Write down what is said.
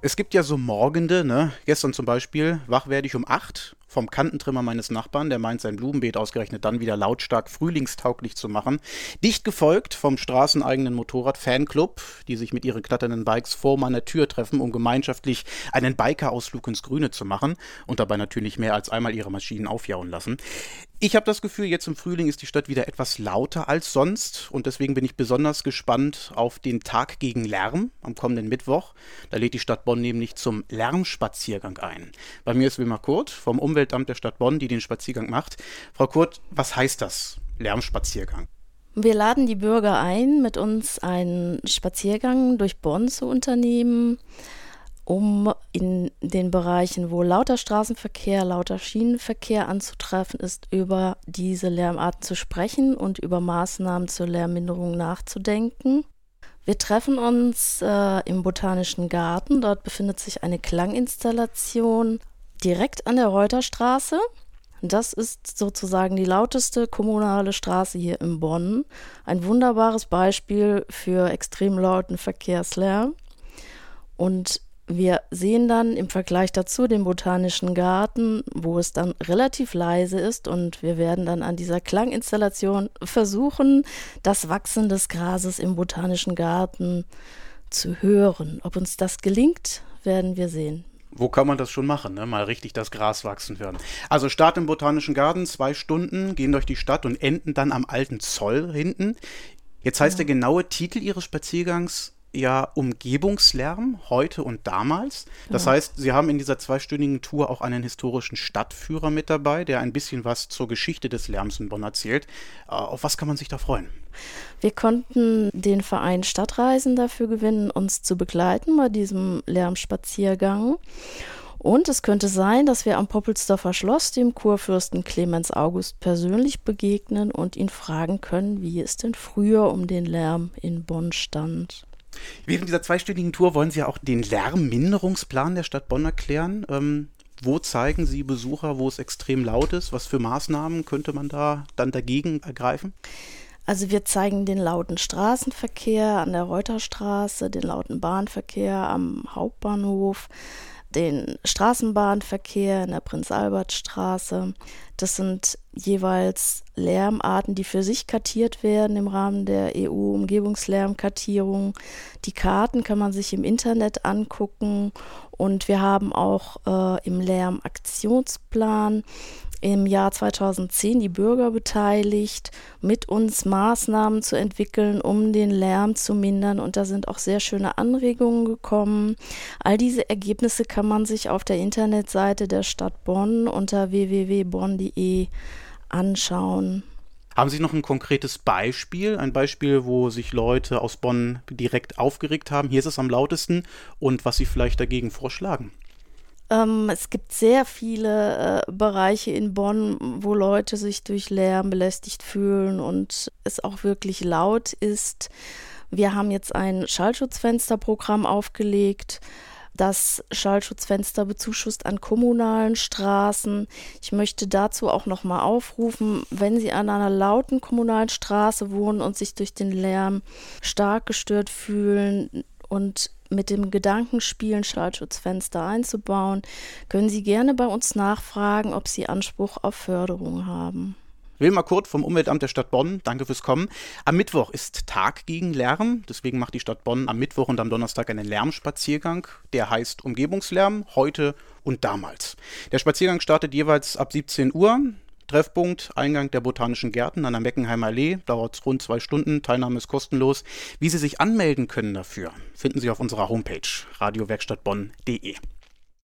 Es gibt ja so Morgende, ne? Gestern zum Beispiel, wach werde ich um 8 vom Kantentrimmer meines Nachbarn, der meint, sein Blumenbeet ausgerechnet dann wieder lautstark frühlingstauglich zu machen. Dicht gefolgt vom straßeneigenen Motorrad-Fanclub, die sich mit ihren kletternden Bikes vor meiner Tür treffen, um gemeinschaftlich einen Biker-Ausflug ins Grüne zu machen und dabei natürlich mehr als einmal ihre Maschinen aufjauen lassen. Ich habe das Gefühl, jetzt im Frühling ist die Stadt wieder etwas lauter als sonst und deswegen bin ich besonders gespannt auf den Tag gegen Lärm am kommenden Mittwoch. Da lädt die Stadt Bonn nämlich zum Lärmspaziergang ein. Bei mir ist Wilmar Kurt vom Umweltamt der Stadt Bonn, die den Spaziergang macht. Frau Kurt, was heißt das, Lärmspaziergang? Wir laden die Bürger ein, mit uns einen Spaziergang durch Bonn zu unternehmen um in den Bereichen, wo lauter Straßenverkehr, lauter Schienenverkehr anzutreffen ist, über diese Lärmarten zu sprechen und über Maßnahmen zur Lärmminderung nachzudenken. Wir treffen uns äh, im Botanischen Garten. Dort befindet sich eine Klanginstallation direkt an der Reuterstraße. Das ist sozusagen die lauteste kommunale Straße hier in Bonn. Ein wunderbares Beispiel für extrem lauten Verkehrslärm. Und wir sehen dann im Vergleich dazu den Botanischen Garten, wo es dann relativ leise ist und wir werden dann an dieser Klanginstallation versuchen, das Wachsen des Grases im Botanischen Garten zu hören. Ob uns das gelingt, werden wir sehen. Wo kann man das schon machen, ne? mal richtig das Gras wachsen hören. Also Start im Botanischen Garten, zwei Stunden, gehen durch die Stadt und enden dann am alten Zoll hinten. Jetzt heißt ja. der genaue Titel Ihres Spaziergangs ja Umgebungslärm heute und damals. Das ja. heißt, Sie haben in dieser zweistündigen Tour auch einen historischen Stadtführer mit dabei, der ein bisschen was zur Geschichte des Lärms in Bonn erzählt. Äh, auf was kann man sich da freuen? Wir konnten den Verein Stadtreisen dafür gewinnen, uns zu begleiten bei diesem Lärmspaziergang. Und es könnte sein, dass wir am Poppelsdorfer Schloss dem Kurfürsten Clemens August persönlich begegnen und ihn fragen können, wie es denn früher um den Lärm in Bonn stand. Während dieser zweistündigen Tour wollen Sie ja auch den Lärmminderungsplan der Stadt Bonn erklären. Ähm, wo zeigen Sie Besucher, wo es extrem laut ist? Was für Maßnahmen könnte man da dann dagegen ergreifen? Also wir zeigen den lauten Straßenverkehr an der Reuterstraße, den lauten Bahnverkehr am Hauptbahnhof, den Straßenbahnverkehr in der Prinz-Albert-Straße. Das sind jeweils Lärmarten, die für sich kartiert werden im Rahmen der EU-Umgebungslärmkartierung. Die Karten kann man sich im Internet angucken und wir haben auch äh, im Lärmaktionsplan im Jahr 2010 die Bürger beteiligt, mit uns Maßnahmen zu entwickeln, um den Lärm zu mindern. Und da sind auch sehr schöne Anregungen gekommen. All diese Ergebnisse kann man sich auf der Internetseite der Stadt Bonn unter www.bonn.de anschauen. Haben Sie noch ein konkretes Beispiel? Ein Beispiel, wo sich Leute aus Bonn direkt aufgeregt haben. Hier ist es am lautesten und was Sie vielleicht dagegen vorschlagen? Ähm, es gibt sehr viele äh, Bereiche in Bonn, wo Leute sich durch Lärm belästigt fühlen und es auch wirklich laut ist. Wir haben jetzt ein Schallschutzfensterprogramm aufgelegt. Das Schallschutzfenster bezuschusst an kommunalen Straßen. Ich möchte dazu auch nochmal aufrufen, wenn Sie an einer lauten kommunalen Straße wohnen und sich durch den Lärm stark gestört fühlen und mit dem Gedanken spielen, Schallschutzfenster einzubauen, können Sie gerne bei uns nachfragen, ob Sie Anspruch auf Förderung haben. Wilma Kurt vom Umweltamt der Stadt Bonn, danke fürs Kommen. Am Mittwoch ist Tag gegen Lärm, deswegen macht die Stadt Bonn am Mittwoch und am Donnerstag einen Lärmspaziergang, der heißt Umgebungslärm, heute und damals. Der Spaziergang startet jeweils ab 17 Uhr. Treffpunkt, Eingang der Botanischen Gärten an der Meckenheimer Allee, dauert rund zwei Stunden, Teilnahme ist kostenlos. Wie Sie sich anmelden können dafür, finden Sie auf unserer Homepage radiowerkstattbonn.de.